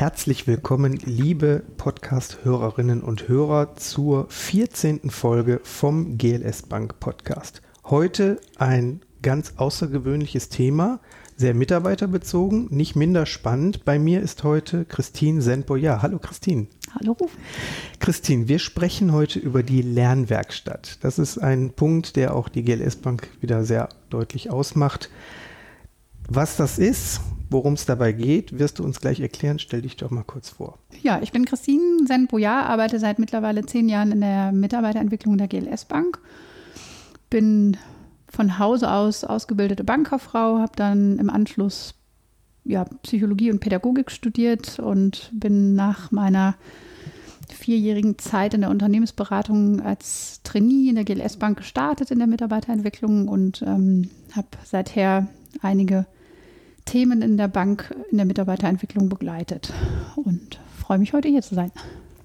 Herzlich willkommen, liebe Podcast-Hörerinnen und Hörer, zur 14. Folge vom GLS Bank Podcast. Heute ein ganz außergewöhnliches Thema, sehr mitarbeiterbezogen, nicht minder spannend. Bei mir ist heute Christine Senboya. Hallo Christine. Hallo. Christine, wir sprechen heute über die Lernwerkstatt. Das ist ein Punkt, der auch die GLS Bank wieder sehr deutlich ausmacht. Was das ist, worum es dabei geht, wirst du uns gleich erklären. Stell dich doch mal kurz vor. Ja, ich bin Christine Senboya, arbeite seit mittlerweile zehn Jahren in der Mitarbeiterentwicklung der GLS Bank. Bin von Hause aus ausgebildete Bankkauffrau, habe dann im Anschluss ja, Psychologie und Pädagogik studiert und bin nach meiner vierjährigen Zeit in der Unternehmensberatung als Trainee in der GLS Bank gestartet in der Mitarbeiterentwicklung und ähm, habe seither einige Themen in der Bank in der Mitarbeiterentwicklung begleitet und freue mich heute hier zu sein.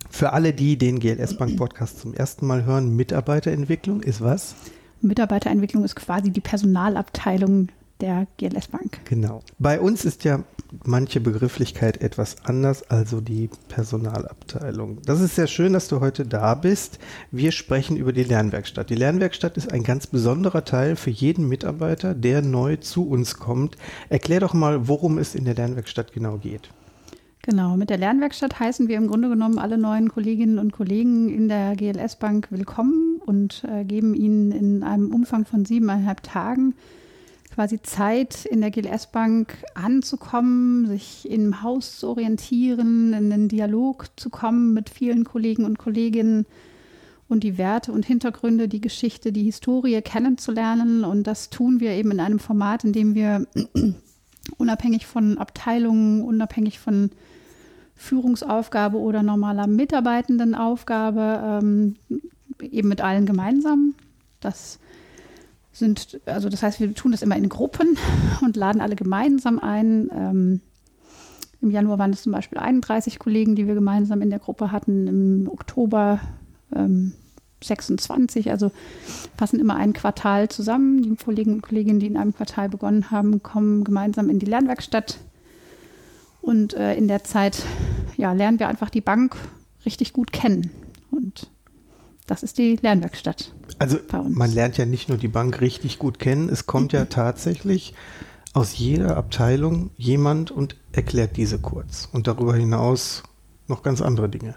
Für alle, die den GLS Bank Podcast zum ersten Mal hören, Mitarbeiterentwicklung ist was? Mitarbeiterentwicklung ist quasi die Personalabteilung der GLS Bank. Genau. Bei uns ist ja manche Begrifflichkeit etwas anders, also die Personalabteilung. Das ist sehr schön, dass du heute da bist. Wir sprechen über die Lernwerkstatt. Die Lernwerkstatt ist ein ganz besonderer Teil für jeden Mitarbeiter, der neu zu uns kommt. Erklär doch mal, worum es in der Lernwerkstatt genau geht. Genau, mit der Lernwerkstatt heißen wir im Grunde genommen alle neuen Kolleginnen und Kollegen in der GLS Bank willkommen und äh, geben ihnen in einem Umfang von siebeneinhalb Tagen quasi Zeit in der GLS Bank anzukommen, sich im Haus zu orientieren, in den Dialog zu kommen mit vielen Kollegen und Kolleginnen und die Werte und Hintergründe, die Geschichte, die Historie kennenzulernen. Und das tun wir eben in einem Format, in dem wir unabhängig von Abteilungen, unabhängig von Führungsaufgabe oder normaler Mitarbeitendenaufgabe ähm, eben mit allen gemeinsam. Das sind, also das heißt, wir tun das immer in Gruppen und laden alle gemeinsam ein. Ähm, Im Januar waren es zum Beispiel 31 Kollegen, die wir gemeinsam in der Gruppe hatten. Im Oktober ähm, 26, also passen immer ein Quartal zusammen. Die Kollegen und Kolleginnen, die in einem Quartal begonnen haben, kommen gemeinsam in die Lernwerkstatt. Und äh, in der Zeit ja, lernen wir einfach die Bank richtig gut kennen. Und das ist die Lernwerkstatt. Also man lernt ja nicht nur die Bank richtig gut kennen, es kommt ja tatsächlich aus jeder Abteilung jemand und erklärt diese kurz. Und darüber hinaus noch ganz andere Dinge.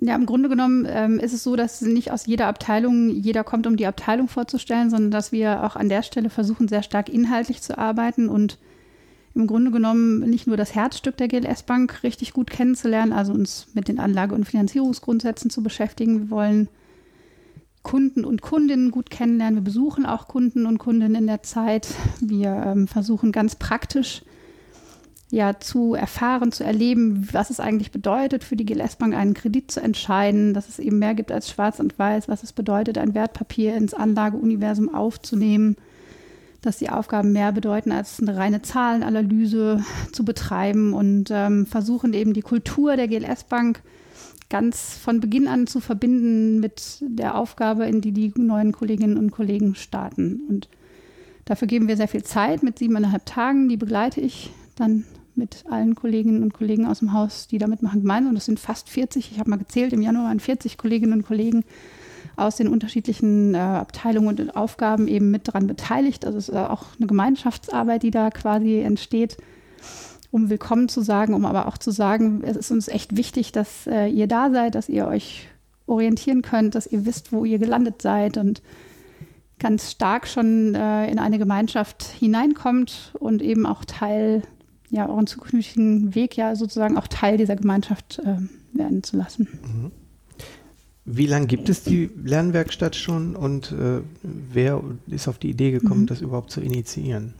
Ja, im Grunde genommen ähm, ist es so, dass nicht aus jeder Abteilung jeder kommt, um die Abteilung vorzustellen, sondern dass wir auch an der Stelle versuchen, sehr stark inhaltlich zu arbeiten und im Grunde genommen nicht nur das Herzstück der GLS Bank richtig gut kennenzulernen, also uns mit den Anlage- und Finanzierungsgrundsätzen zu beschäftigen. Wir wollen Kunden und Kundinnen gut kennenlernen. Wir besuchen auch Kunden und Kundinnen in der Zeit. Wir ähm, versuchen ganz praktisch ja zu erfahren, zu erleben, was es eigentlich bedeutet, für die GLS Bank einen Kredit zu entscheiden, dass es eben mehr gibt als schwarz und weiß, was es bedeutet, ein Wertpapier ins Anlageuniversum aufzunehmen, dass die Aufgaben mehr bedeuten, als eine reine Zahlenanalyse zu betreiben und ähm, versuchen eben die Kultur der GLS Bank ganz von Beginn an zu verbinden mit der Aufgabe, in die die neuen Kolleginnen und Kollegen starten. Und dafür geben wir sehr viel Zeit mit siebeneinhalb Tagen. Die begleite ich dann mit allen Kolleginnen und Kollegen aus dem Haus, die da mitmachen, gemeinsam. Das sind fast 40. Ich habe mal gezählt, im Januar waren 40 Kolleginnen und Kollegen aus den unterschiedlichen äh, Abteilungen und Aufgaben eben mit daran beteiligt. Also es ist auch eine Gemeinschaftsarbeit, die da quasi entsteht um willkommen zu sagen, um aber auch zu sagen, es ist uns echt wichtig, dass äh, ihr da seid, dass ihr euch orientieren könnt, dass ihr wisst, wo ihr gelandet seid und ganz stark schon äh, in eine Gemeinschaft hineinkommt und eben auch Teil, ja, euren zukünftigen Weg ja sozusagen auch Teil dieser Gemeinschaft äh, werden zu lassen. Mhm. Wie lange gibt es die Lernwerkstatt schon und äh, wer ist auf die Idee gekommen, mhm. das überhaupt zu initiieren?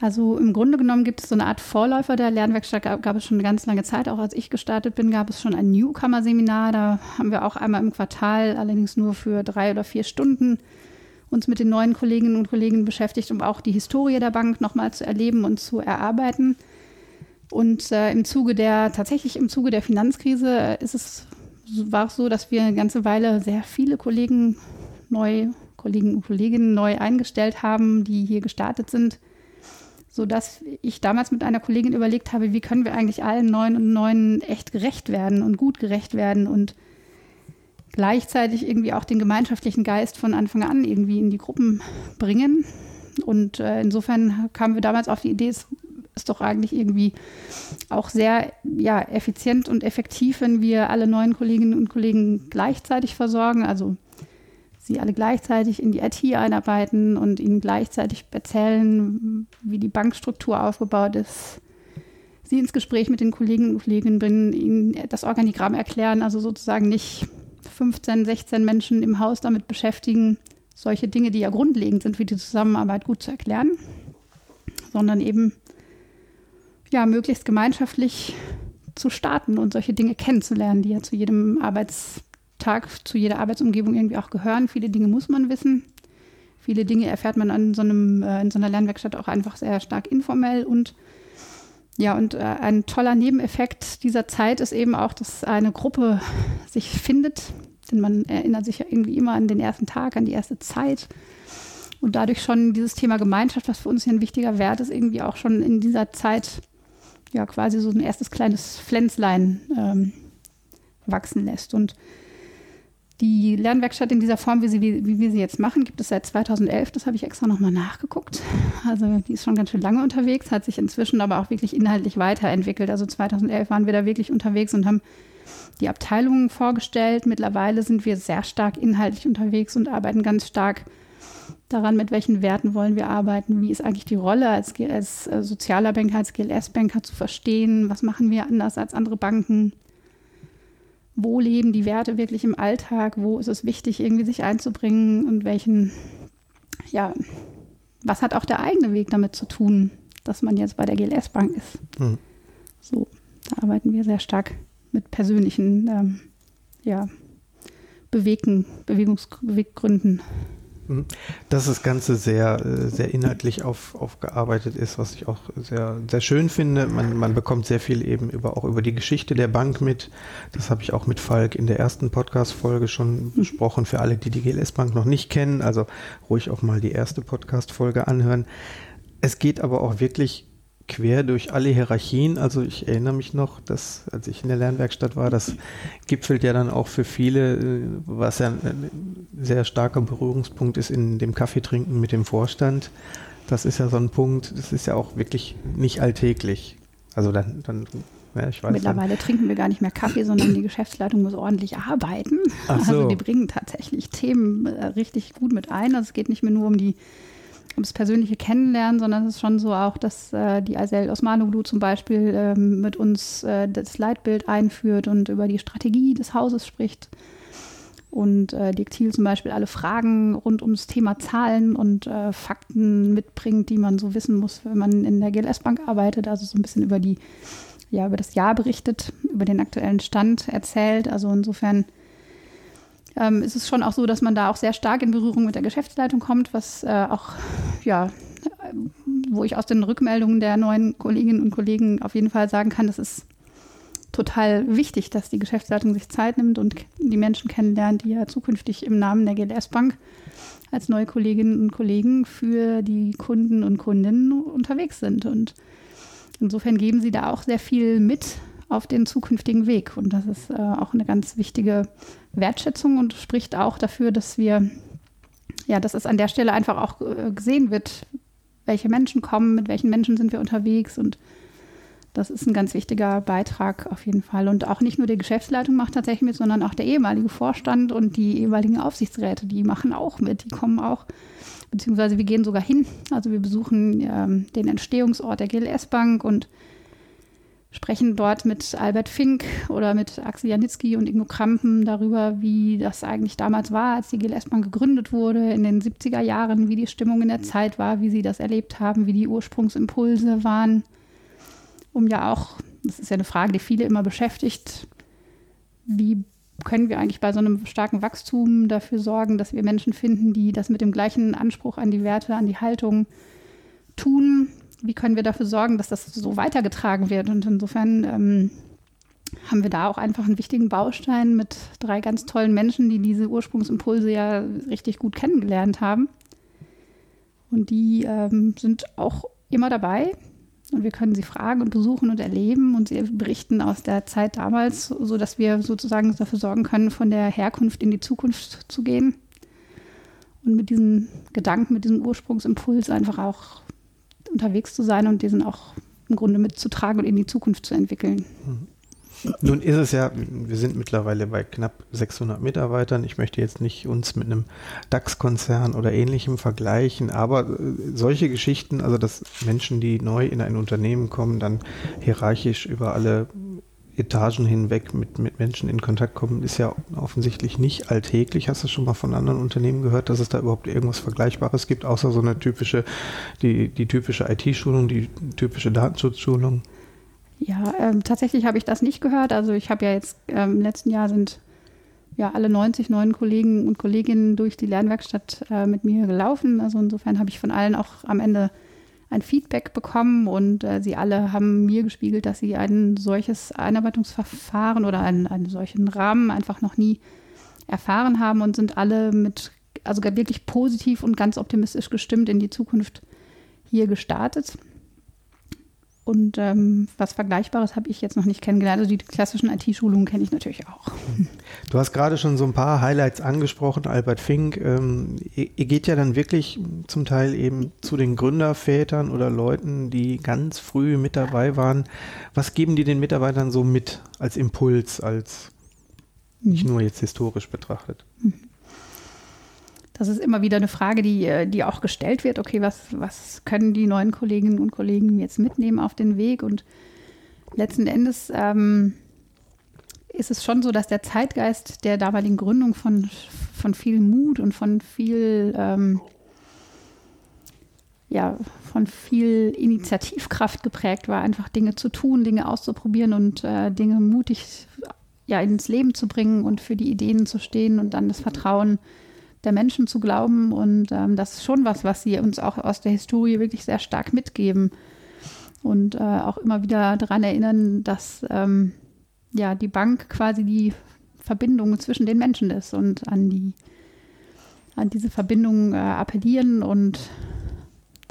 Also im Grunde genommen gibt es so eine Art Vorläufer der Lernwerkstatt, gab, gab, es schon eine ganz lange Zeit. Auch als ich gestartet bin, gab es schon ein Newcomer-Seminar. Da haben wir auch einmal im Quartal, allerdings nur für drei oder vier Stunden, uns mit den neuen Kolleginnen und Kollegen beschäftigt, um auch die Historie der Bank nochmal zu erleben und zu erarbeiten. Und äh, im Zuge der, tatsächlich im Zuge der Finanzkrise ist es, war es so, dass wir eine ganze Weile sehr viele Kollegen neu, Kollegen und Kolleginnen neu eingestellt haben, die hier gestartet sind sodass ich damals mit einer Kollegin überlegt habe, wie können wir eigentlich allen neun und neun echt gerecht werden und gut gerecht werden und gleichzeitig irgendwie auch den gemeinschaftlichen Geist von Anfang an irgendwie in die Gruppen bringen. Und äh, insofern kamen wir damals auf die Idee, es ist doch eigentlich irgendwie auch sehr ja, effizient und effektiv, wenn wir alle neuen Kolleginnen und Kollegen gleichzeitig versorgen. Also sie alle gleichzeitig in die IT einarbeiten und ihnen gleichzeitig erzählen, wie die Bankstruktur aufgebaut ist. Sie ins Gespräch mit den Kollegen und Kolleginnen bringen, ihnen das Organigramm erklären, also sozusagen nicht 15, 16 Menschen im Haus damit beschäftigen, solche Dinge, die ja grundlegend sind, wie die Zusammenarbeit gut zu erklären, sondern eben ja möglichst gemeinschaftlich zu starten und solche Dinge kennenzulernen, die ja zu jedem Arbeits Tag zu jeder Arbeitsumgebung irgendwie auch gehören. Viele Dinge muss man wissen. Viele Dinge erfährt man an so einem, äh, in so einer Lernwerkstatt auch einfach sehr stark informell und ja, und äh, ein toller Nebeneffekt dieser Zeit ist eben auch, dass eine Gruppe sich findet, denn man erinnert sich ja irgendwie immer an den ersten Tag, an die erste Zeit. Und dadurch schon dieses Thema Gemeinschaft, was für uns hier ein wichtiger Wert ist, irgendwie auch schon in dieser Zeit ja quasi so ein erstes kleines Pflänzlein ähm, wachsen lässt. Und die Lernwerkstatt in dieser Form, wie, sie, wie, wie wir sie jetzt machen, gibt es seit 2011. Das habe ich extra nochmal nachgeguckt. Also die ist schon ganz schön lange unterwegs, hat sich inzwischen aber auch wirklich inhaltlich weiterentwickelt. Also 2011 waren wir da wirklich unterwegs und haben die Abteilungen vorgestellt. Mittlerweile sind wir sehr stark inhaltlich unterwegs und arbeiten ganz stark daran, mit welchen Werten wollen wir arbeiten, wie ist eigentlich die Rolle als, als äh, sozialer Banker, als GLS-Banker zu verstehen, was machen wir anders als andere Banken wo leben die Werte wirklich im Alltag, wo ist es wichtig, irgendwie sich einzubringen und welchen, ja, was hat auch der eigene Weg damit zu tun, dass man jetzt bei der GLS Bank ist. Mhm. So, da arbeiten wir sehr stark mit persönlichen, ähm, ja, bewegten, Bewegungsbeweggründen. Mhm. Dass das Ganze sehr, äh, sehr inhaltlich auf, aufgearbeitet ist, was ich auch sehr, sehr schön finde. Man, man bekommt sehr viel eben über, auch über die Geschichte der Bank mit. Das habe ich auch mit Falk in der ersten Podcast-Folge schon mhm. besprochen. Für alle, die die GLS Bank noch nicht kennen, also ruhig auch mal die erste Podcast-Folge anhören. Es geht aber auch wirklich quer durch alle Hierarchien. Also ich erinnere mich noch, dass als ich in der Lernwerkstatt war, das gipfelt ja dann auch für viele, äh, was ja ein sehr starker Berührungspunkt ist in dem Kaffeetrinken mit dem Vorstand. Das ist ja so ein Punkt, das ist ja auch wirklich nicht alltäglich. Also dann, dann ja, Mittlerweile dann. trinken wir gar nicht mehr Kaffee, sondern die Geschäftsleitung muss ordentlich arbeiten. So. Also die bringen tatsächlich Themen äh, richtig gut mit ein. Also es geht nicht mehr nur um die ums persönliche Kennenlernen, sondern es ist schon so auch, dass äh, die Azel Osmanoglu zum Beispiel ähm, mit uns äh, das Leitbild einführt und über die Strategie des Hauses spricht. Und äh, Diktil zum Beispiel alle Fragen rund ums Thema Zahlen und äh, Fakten mitbringt, die man so wissen muss, wenn man in der GLS-Bank arbeitet. Also so ein bisschen über die, ja, über das Jahr berichtet, über den aktuellen Stand erzählt. Also insofern ähm, ist es schon auch so, dass man da auch sehr stark in Berührung mit der Geschäftsleitung kommt, was äh, auch, ja, wo ich aus den Rückmeldungen der neuen Kolleginnen und Kollegen auf jeden Fall sagen kann, das ist total wichtig, dass die Geschäftsleitung sich Zeit nimmt und die Menschen kennenlernt, die ja zukünftig im Namen der GLS Bank als neue Kolleginnen und Kollegen für die Kunden und Kundinnen unterwegs sind. Und insofern geben sie da auch sehr viel mit auf den zukünftigen Weg. Und das ist äh, auch eine ganz wichtige Wertschätzung und spricht auch dafür, dass wir, ja, dass es an der Stelle einfach auch äh, gesehen wird, welche Menschen kommen, mit welchen Menschen sind wir unterwegs und das ist ein ganz wichtiger Beitrag auf jeden Fall. Und auch nicht nur die Geschäftsleitung macht tatsächlich mit, sondern auch der ehemalige Vorstand und die ehemaligen Aufsichtsräte, die machen auch mit, die kommen auch, beziehungsweise wir gehen sogar hin. Also wir besuchen ähm, den Entstehungsort der GLS Bank und sprechen dort mit Albert Fink oder mit Axel Janitzki und Ingo Krampen darüber, wie das eigentlich damals war, als die GLS Bank gegründet wurde, in den 70er Jahren, wie die Stimmung in der Zeit war, wie sie das erlebt haben, wie die Ursprungsimpulse waren, um ja auch, das ist ja eine Frage, die viele immer beschäftigt, wie können wir eigentlich bei so einem starken Wachstum dafür sorgen, dass wir Menschen finden, die das mit dem gleichen Anspruch an die Werte, an die Haltung tun, wie können wir dafür sorgen, dass das so weitergetragen wird? Und insofern ähm, haben wir da auch einfach einen wichtigen Baustein mit drei ganz tollen Menschen, die diese Ursprungsimpulse ja richtig gut kennengelernt haben. Und die ähm, sind auch immer dabei und wir können sie fragen und besuchen und erleben und sie berichten aus der Zeit damals, sodass wir sozusagen dafür sorgen können, von der Herkunft in die Zukunft zu gehen und mit diesem Gedanken, mit diesem Ursprungsimpuls einfach auch unterwegs zu sein und diesen auch im Grunde mitzutragen und in die Zukunft zu entwickeln. Mhm. Nun ist es ja, wir sind mittlerweile bei knapp 600 Mitarbeitern. Ich möchte jetzt nicht uns mit einem DAX-Konzern oder ähnlichem vergleichen, aber äh, solche Geschichten, also dass Menschen, die neu in ein Unternehmen kommen, dann hierarchisch über alle Etagen hinweg mit, mit Menschen in Kontakt kommen, ist ja offensichtlich nicht alltäglich. Hast du schon mal von anderen Unternehmen gehört, dass es da überhaupt irgendwas Vergleichbares gibt, außer so eine typische, die, die typische IT-Schulung, die typische Datenschutzschulung? Ja, ähm, tatsächlich habe ich das nicht gehört. Also ich habe ja jetzt ähm, im letzten Jahr sind ja alle 90 neuen Kollegen und Kolleginnen durch die Lernwerkstatt äh, mit mir gelaufen. Also insofern habe ich von allen auch am Ende ein Feedback bekommen und äh, sie alle haben mir gespiegelt, dass sie ein solches Einarbeitungsverfahren oder einen, einen solchen Rahmen einfach noch nie erfahren haben und sind alle mit, also wirklich positiv und ganz optimistisch gestimmt in die Zukunft hier gestartet. Und ähm, was Vergleichbares habe ich jetzt noch nicht kennengelernt. Also die klassischen IT-Schulungen kenne ich natürlich auch. Du hast gerade schon so ein paar Highlights angesprochen, Albert Fink. Ähm, ihr, geht ja dann wirklich zum Teil eben zu den Gründervätern oder Leuten, die ganz früh mit dabei waren. Was geben die den Mitarbeitern so mit als Impuls, als nicht mhm. nur jetzt historisch betrachtet? Mhm das ist immer wieder eine Frage, die, äh, die auch gestellt wird. Okay, was, was können die neuen Kolleginnen und Kollegen jetzt mitnehmen auf den Weg? Und letzten Endes ähm, ist es schon so, dass der Zeitgeist der damaligen Gründung von, von viel Mut und von viel, ähm, ja, von viel Initiativkraft geprägt war, einfach Dinge zu tun, Dinge auszuprobieren und äh, Dinge mutig ja, ins Leben zu bringen und für die Ideen zu stehen und dann das Vertrauen der Menschen zu glauben. Und ähm, das ist schon was, was sie uns auch aus der Historie wirklich sehr stark mitgeben. Und äh, auch immer wieder daran erinnern, dass ähm, ja die Bank quasi die Verbindung zwischen den Menschen ist und an die an diese Verbindung äh, appellieren und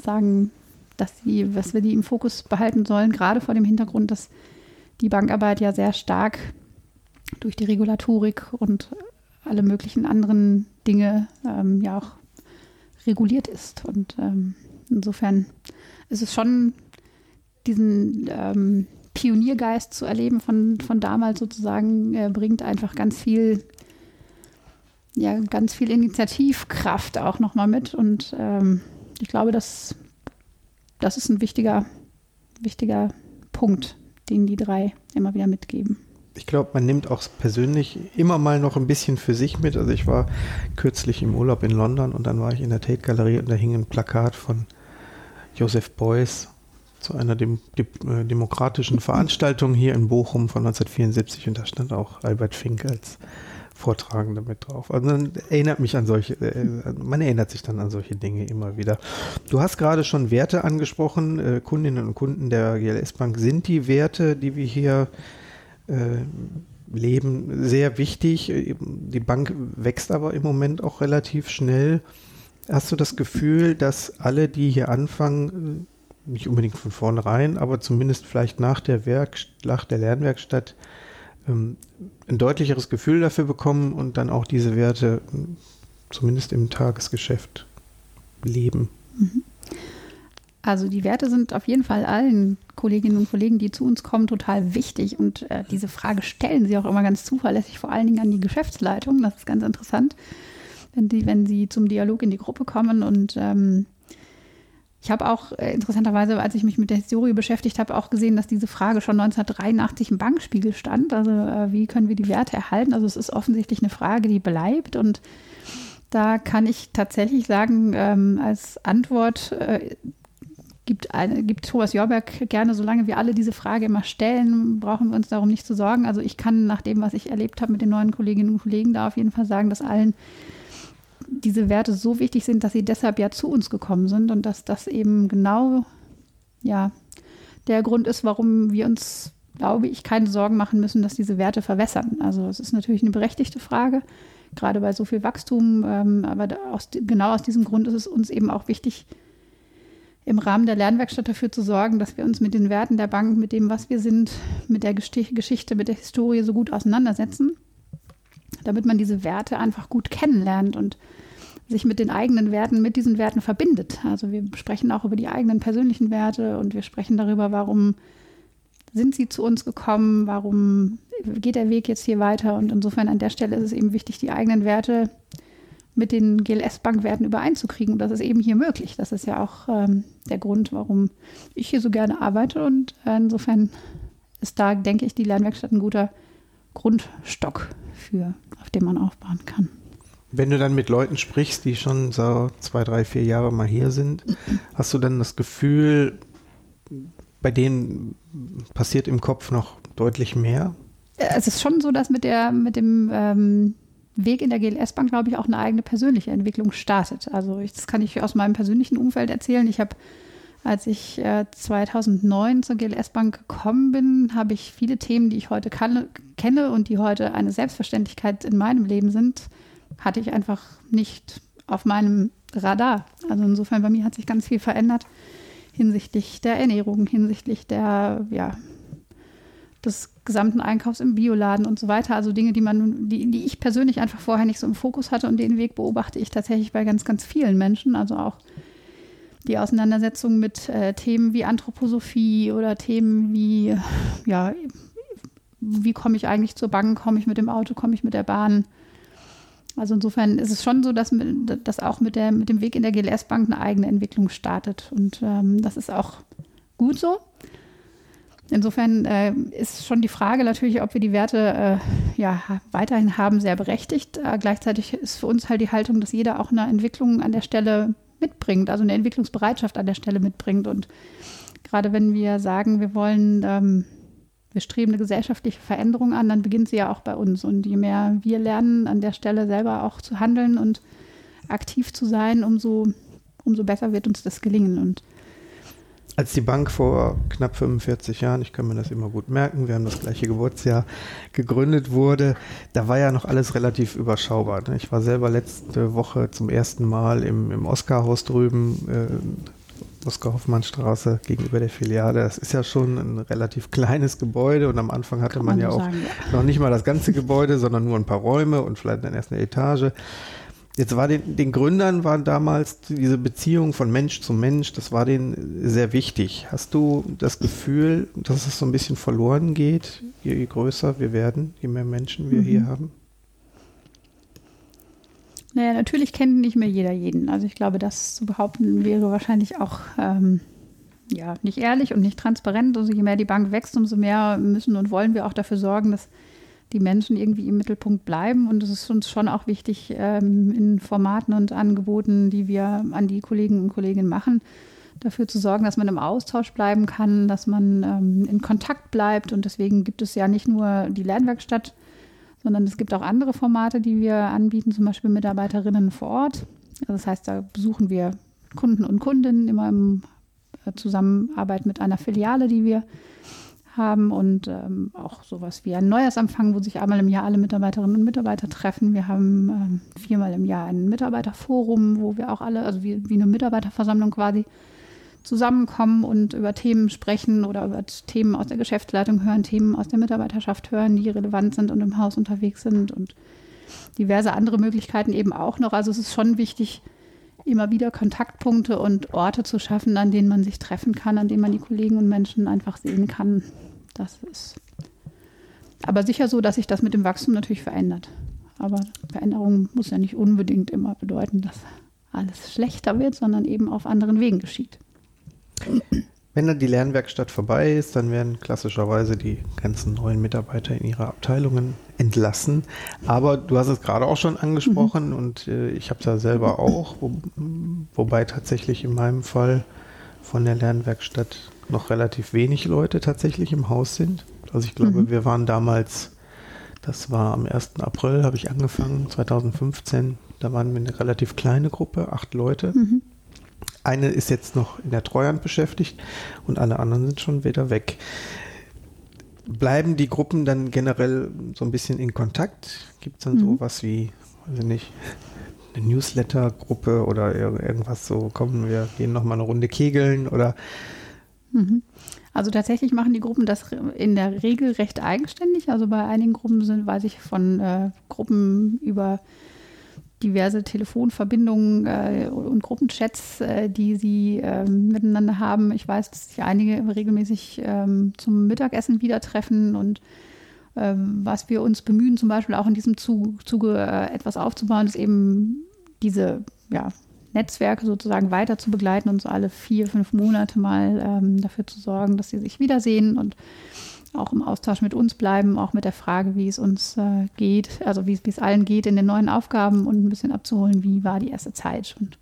sagen, dass sie, dass wir die im Fokus behalten sollen, gerade vor dem Hintergrund, dass die Bankarbeit ja sehr stark durch die Regulatorik und alle möglichen anderen Dinge ähm, ja auch reguliert ist. Und ähm, insofern ist es schon diesen ähm, Pioniergeist zu erleben von, von damals sozusagen, äh, bringt einfach ganz viel, ja, ganz viel Initiativkraft auch nochmal mit. Und ähm, ich glaube, dass das ist ein wichtiger, wichtiger Punkt, den die drei immer wieder mitgeben ich glaube, man nimmt auch persönlich immer mal noch ein bisschen für sich mit. Also ich war kürzlich im Urlaub in London und dann war ich in der Tate Galerie und da hing ein Plakat von Joseph Beuys zu einer dem, dem, äh, demokratischen Veranstaltung hier in Bochum von 1974 und da stand auch Albert Fink als Vortragender mit drauf. Also man erinnert mich an solche, äh, man erinnert sich dann an solche Dinge immer wieder. Du hast gerade schon Werte angesprochen, äh, Kundinnen und Kunden der GLS Bank. Sind die Werte, die wir hier äh, Leben sehr wichtig. Die Bank wächst aber im Moment auch relativ schnell. Hast du das Gefühl, dass alle, die hier anfangen, nicht unbedingt von vornherein, aber zumindest vielleicht nach der, Werk nach der Lernwerkstatt ähm, ein deutlicheres Gefühl dafür bekommen und dann auch diese Werte zumindest im Tagesgeschäft leben? Mhm. Also die Werte sind auf jeden Fall allen Kolleginnen und Kollegen, die zu uns kommen, total wichtig. Und äh, diese Frage stellen sie auch immer ganz zuverlässig, vor allen Dingen an die Geschäftsleitung. Das ist ganz interessant, wenn, die, wenn sie zum Dialog in die Gruppe kommen. Und ähm, ich habe auch äh, interessanterweise, als ich mich mit der Historie beschäftigt habe, auch gesehen, dass diese Frage schon 1983 im Bankspiegel stand. Also äh, wie können wir die Werte erhalten? Also es ist offensichtlich eine Frage, die bleibt und da kann ich tatsächlich sagen, ähm, als Antwort, äh, gibt, gibt Thomas Jorberg gerne, solange wir alle diese Frage immer stellen, brauchen wir uns darum nicht zu sorgen. Also ich kann nach dem, was ich erlebt habe mit den neuen Kolleginnen und Kollegen, da auf jeden Fall sagen, dass allen diese Werte so wichtig sind, dass sie deshalb ja zu uns gekommen sind und dass das eben genau ja der Grund ist, warum wir uns, glaube ich, keine Sorgen machen müssen, dass diese Werte verwässern. Also es ist natürlich eine berechtigte Frage, gerade bei so viel Wachstum, ähm, aber aus, genau aus diesem Grund ist es uns eben auch wichtig, im Rahmen der Lernwerkstatt dafür zu sorgen, dass wir uns mit den Werten der Bank, mit dem, was wir sind, mit der Geschichte, mit der Historie so gut auseinandersetzen, damit man diese Werte einfach gut kennenlernt und sich mit den eigenen Werten, mit diesen Werten verbindet. Also wir sprechen auch über die eigenen persönlichen Werte und wir sprechen darüber, warum sind sie zu uns gekommen, warum geht der Weg jetzt hier weiter. Und insofern an der Stelle ist es eben wichtig, die eigenen Werte mit den GLS-Bankwerten übereinzukriegen. Und das ist eben hier möglich. Das ist ja auch ähm, der Grund, warum ich hier so gerne arbeite. Und äh, insofern ist da, denke ich, die Lernwerkstatt ein guter Grundstock für, auf dem man aufbauen kann. Wenn du dann mit Leuten sprichst, die schon so zwei, drei, vier Jahre mal hier sind, hast du dann das Gefühl, bei denen passiert im Kopf noch deutlich mehr? Es ist schon so, dass mit, der, mit dem ähm, Weg in der GLS-Bank, glaube ich, auch eine eigene persönliche Entwicklung startet. Also ich, das kann ich aus meinem persönlichen Umfeld erzählen. Ich habe, als ich äh, 2009 zur GLS-Bank gekommen bin, habe ich viele Themen, die ich heute kann, kenne und die heute eine Selbstverständlichkeit in meinem Leben sind, hatte ich einfach nicht auf meinem Radar. Also insofern bei mir hat sich ganz viel verändert hinsichtlich der Ernährung, hinsichtlich der, ja, des gesamten Einkaufs im Bioladen und so weiter. Also Dinge, die man, die, die ich persönlich einfach vorher nicht so im Fokus hatte und den Weg beobachte ich tatsächlich bei ganz, ganz vielen Menschen. Also auch die Auseinandersetzung mit äh, Themen wie Anthroposophie oder Themen wie, ja, wie komme ich eigentlich zur Bank, komme ich mit dem Auto, komme ich mit der Bahn, also insofern ist es schon so, dass, dass auch mit, der, mit dem Weg in der GLS-Bank eine eigene Entwicklung startet. Und ähm, das ist auch gut so. Insofern äh, ist schon die Frage natürlich, ob wir die Werte äh, ja, weiterhin haben, sehr berechtigt. Äh, gleichzeitig ist für uns halt die Haltung, dass jeder auch eine Entwicklung an der Stelle mitbringt, also eine Entwicklungsbereitschaft an der Stelle mitbringt. Und gerade wenn wir sagen, wir wollen ähm, wir streben eine gesellschaftliche Veränderung an, dann beginnt sie ja auch bei uns. Und je mehr wir lernen, an der Stelle selber auch zu handeln und aktiv zu sein, umso, umso besser wird uns das gelingen. Und als die Bank vor knapp 45 Jahren, ich kann mir das immer gut merken, wir haben das gleiche Geburtsjahr, gegründet wurde, da war ja noch alles relativ überschaubar. Ne? Ich war selber letzte Woche zum ersten Mal im, im Oscarhaus drüben, äh, Oskar-Hoffmann-Straße gegenüber der Filiale. Das ist ja schon ein relativ kleines Gebäude und am Anfang hatte man, man, ja auch sagen, noch nicht mal das ganze Gebäude, sondern nur ein paar Räume und vielleicht dann erst eine Etage. Jetzt war den, den Gründern war damals diese Beziehung von Mensch zu Mensch, das war denen sehr wichtig. Hast du das Gefühl, dass es so ein bisschen verloren geht, je, je größer wir werden, je mehr Menschen wir mhm. hier haben? Naja, natürlich kennt nicht mehr jeder jeden. Also ich glaube, das zu behaupten wäre wahrscheinlich auch ähm, ja, nicht ehrlich und nicht transparent. Also je mehr die Bank wächst, umso mehr müssen und wollen wir auch dafür sorgen, dass die Menschen irgendwie im Mittelpunkt bleiben. Und es ist uns schon auch wichtig, ähm, in Formaten und Angeboten, die wir an die Kollegen und Kolleginnen machen, dafür zu sorgen, dass man im Austausch bleiben kann, dass man ähm, in Kontakt bleibt. Und deswegen gibt es ja nicht nur die Lernwerkstatt, sondern es gibt auch andere Formate, die wir anbieten, zum Beispiel Mitarbeiterinnen vor Ort. Also das heißt, da besuchen wir Kunden und Kundinnen immer in äh, Zusammenarbeit mit einer Filiale, die wir haben und ähm, auch sowas wie ein Neujahrsempfang, wo sich einmal im Jahr alle Mitarbeiterinnen und Mitarbeiter treffen. Wir haben ähm, viermal im Jahr ein Mitarbeiterforum, wo wir auch alle, also wie, wie eine Mitarbeiterversammlung quasi, zusammenkommen und über Themen sprechen oder über Themen aus der Geschäftsleitung hören, Themen aus der Mitarbeiterschaft hören, die relevant sind und im Haus unterwegs sind und diverse andere Möglichkeiten eben auch noch. Also es ist schon wichtig, immer wieder Kontaktpunkte und Orte zu schaffen, an denen man sich treffen kann, an denen man die Kollegen und Menschen einfach sehen kann. Das ist aber sicher so, dass sich das mit dem Wachstum natürlich verändert. Aber Veränderung muss ja nicht unbedingt immer bedeuten, dass alles schlechter wird, sondern eben auf anderen Wegen geschieht. Wenn dann die Lernwerkstatt vorbei ist, dann werden klassischerweise die ganzen neuen Mitarbeiter in ihre Abteilungen entlassen. Aber du hast es gerade auch schon angesprochen mhm. und äh, ich habe es ja selber auch, wo, wobei tatsächlich in meinem Fall von der Lernwerkstatt noch relativ wenig Leute tatsächlich im Haus sind. Also ich glaube, mhm. wir waren damals, das war am 1. April, habe ich angefangen, 2015, da waren wir eine relativ kleine Gruppe, acht Leute. Mhm. Eine ist jetzt noch in der Treuhand beschäftigt und alle anderen sind schon wieder weg. Bleiben die Gruppen dann generell so ein bisschen in Kontakt? Gibt es dann mhm. sowas wie, weiß ich nicht, eine Newsletter-Gruppe oder irgendwas so, kommen wir gehen noch mal eine Runde kegeln oder Mhm. Also tatsächlich machen die Gruppen das in der Regel recht eigenständig. Also bei einigen Gruppen sind, weiß ich von äh, Gruppen über diverse Telefonverbindungen äh, und Gruppenchats, äh, die sie äh, miteinander haben. Ich weiß, dass sich einige regelmäßig ähm, zum Mittagessen wieder treffen und ähm, was wir uns bemühen, zum Beispiel auch in diesem Zuge äh, etwas aufzubauen, ist eben diese ja, Netzwerke sozusagen weiter zu begleiten und so alle vier, fünf Monate mal ähm, dafür zu sorgen, dass sie sich wiedersehen und auch im Austausch mit uns bleiben, auch mit der Frage, wie es uns äh, geht, also wie es allen geht in den neuen Aufgaben und ein bisschen abzuholen, wie war die erste Zeit. Und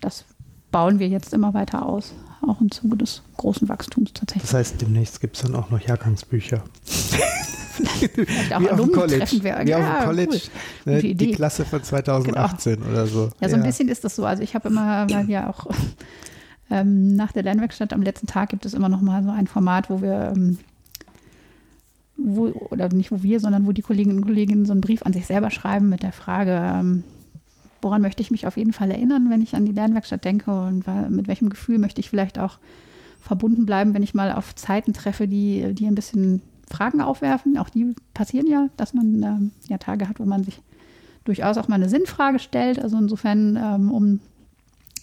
das bauen wir jetzt immer weiter aus, auch im Zuge des großen Wachstums tatsächlich. Das heißt, demnächst gibt es dann auch noch Jahrgangsbücher. Vielleicht auch wie auf dem College. treffen wir. Wie ja, auf dem College. Cool. Ne, die Klasse von 2018 genau. oder so. Ja, so ein bisschen ist das so. Also ich habe immer, weil ja auch ähm, nach der Lernwerkstatt am letzten Tag gibt es immer noch mal so ein Format, wo wir ähm, wo, oder nicht wo wir, sondern wo die Kolleginnen und Kollegen so einen Brief an sich selber schreiben mit der Frage, ähm, woran möchte ich mich auf jeden Fall erinnern, wenn ich an die Lernwerkstatt denke und mit welchem Gefühl möchte ich vielleicht auch verbunden bleiben, wenn ich mal auf Zeiten treffe, die, die ein bisschen Fragen aufwerfen. Auch die passieren ja, dass man ähm, ja Tage hat, wo man sich durchaus auch mal eine Sinnfrage stellt. Also insofern, ähm, um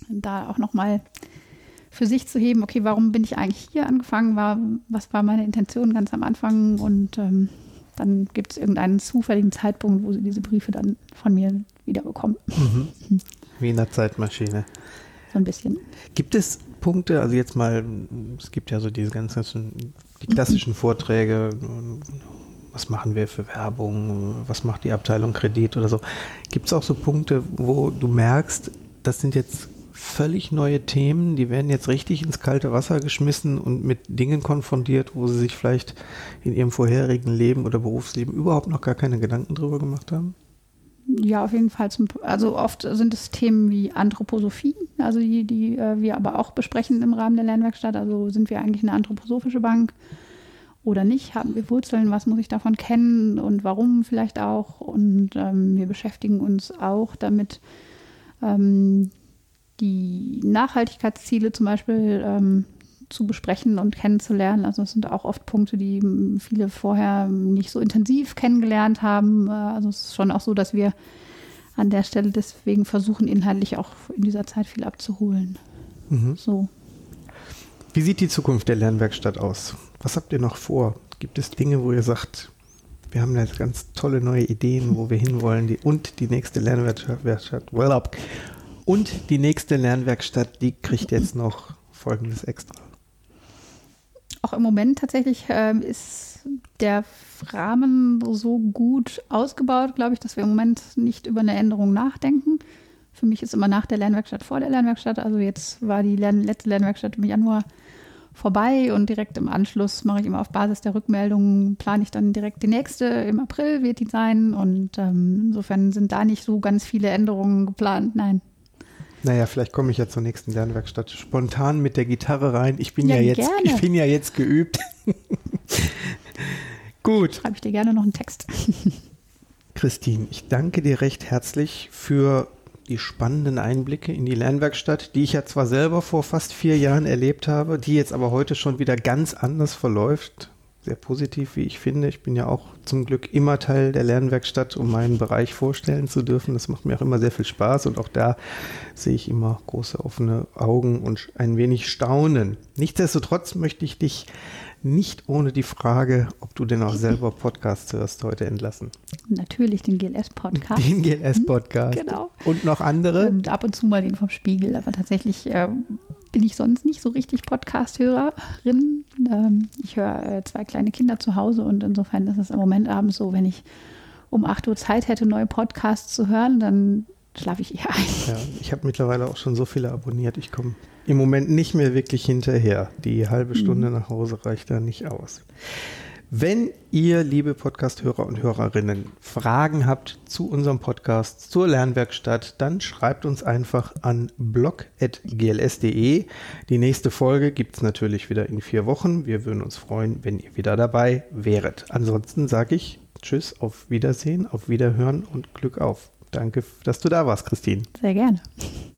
da auch nochmal für sich zu heben, okay, warum bin ich eigentlich hier angefangen, war, was war meine Intention ganz am Anfang und ähm, dann gibt es irgendeinen zufälligen Zeitpunkt, wo sie diese Briefe dann von mir wiederbekommen. Mhm. Wie in der Zeitmaschine. So ein bisschen. Gibt es Punkte, also jetzt mal, es gibt ja so diese ganzen, die klassischen Vorträge, was machen wir für Werbung, was macht die Abteilung Kredit oder so. Gibt es auch so Punkte, wo du merkst, das sind jetzt völlig neue Themen, die werden jetzt richtig ins kalte Wasser geschmissen und mit Dingen konfrontiert, wo sie sich vielleicht in ihrem vorherigen Leben oder Berufsleben überhaupt noch gar keine Gedanken drüber gemacht haben? Ja, auf jeden Fall. Zum, also oft sind es Themen wie Anthroposophie, also die, die äh, wir aber auch besprechen im Rahmen der Lernwerkstatt. Also sind wir eigentlich eine anthroposophische Bank oder nicht? Haben wir Wurzeln? Was muss ich davon kennen und warum vielleicht auch? Und ähm, wir beschäftigen uns auch damit, ähm, die Nachhaltigkeitsziele zum Beispiel ähm, zu besprechen und kennenzulernen. Also es sind auch oft Punkte, die viele vorher nicht so intensiv kennengelernt haben. Äh, also es ist schon auch so, dass wir an der Stelle deswegen versuchen, inhaltlich auch in dieser Zeit viel abzuholen. Mhm. So. Wie sieht die Zukunft der Lernwerkstatt aus? Was habt ihr noch vor? Gibt es Dinge, wo ihr sagt, wir haben jetzt ganz tolle neue Ideen, wo wir hinwollen die, und die nächste Lernwerkstatt, well up. Und die nächste Lernwerkstatt, die kriegt jetzt noch folgendes extra auch im Moment tatsächlich ähm, ist der Rahmen so gut ausgebaut, glaube ich, dass wir im Moment nicht über eine Änderung nachdenken. Für mich ist immer nach der Lernwerkstatt vor der Lernwerkstatt. Also jetzt war die Lern letzte Lernwerkstatt im Januar vorbei und direkt im Anschluss mache ich immer auf Basis der Rückmeldungen, plane ich dann direkt die nächste. Im April wird die sein und ähm, insofern sind da nicht so ganz viele Änderungen geplant. Nein. Naja, vielleicht komme ich ja zur nächsten Lernwerkstatt spontan mit der Gitarre rein. Ich bin ja, ja jetzt, ich bin ja jetzt geübt. Gut. Schreibe ich dir gerne noch einen Text. Christine, ich danke dir recht herzlich für die spannenden Einblicke in die Lernwerkstatt, die ich ja zwar selber vor fast vier Jahren erlebt habe, die jetzt aber heute schon wieder ganz anders verläuft sehr positiv, wie ich finde. Ich bin ja auch zum Glück immer Teil der Lernwerkstatt, um meinen Bereich vorstellen zu dürfen. Das macht mir auch immer sehr viel Spaß und auch da sehe ich immer große offene Augen und ein wenig Staunen. Nichtsdestotrotz möchte ich dich nicht ohne die Frage, ob du denn auch selber Podcasts hörst, heute entlassen. Natürlich den GLS-Podcast. Den GLS-Podcast. Genau. Und noch andere? Und ab und zu mal den vom Spiegel, aber tatsächlich äh, bin ich sonst nicht so richtig Podcast-Hörerin. Ähm, ich höre äh, zwei kleine Kinder zu Hause und insofern ist es im Moment abends so, wenn ich um 8 Uhr Zeit hätte, neue Podcasts zu hören, dann schlafe ich eher ein. Ja, ich habe mittlerweile auch schon so viele abonniert. Ich komme im Moment nicht mehr wirklich hinterher. Die halbe Stunde mhm. nach Hause reicht da nicht aus. Wenn ihr, liebe Podcast-Hörer und Hörerinnen, Fragen habt zu unserem Podcast, zur Lernwerkstatt, dann schreibt uns einfach an blog.gls.de. Die nächste Folge gibt es natürlich wieder in vier Wochen. Wir würden uns freuen, wenn ihr wieder dabei wäret. Ansonsten sage ich Tschüss, auf Wiedersehen, auf Wiederhören und Glück auf. Danke, dass du da warst, Christine. Sehr gerne.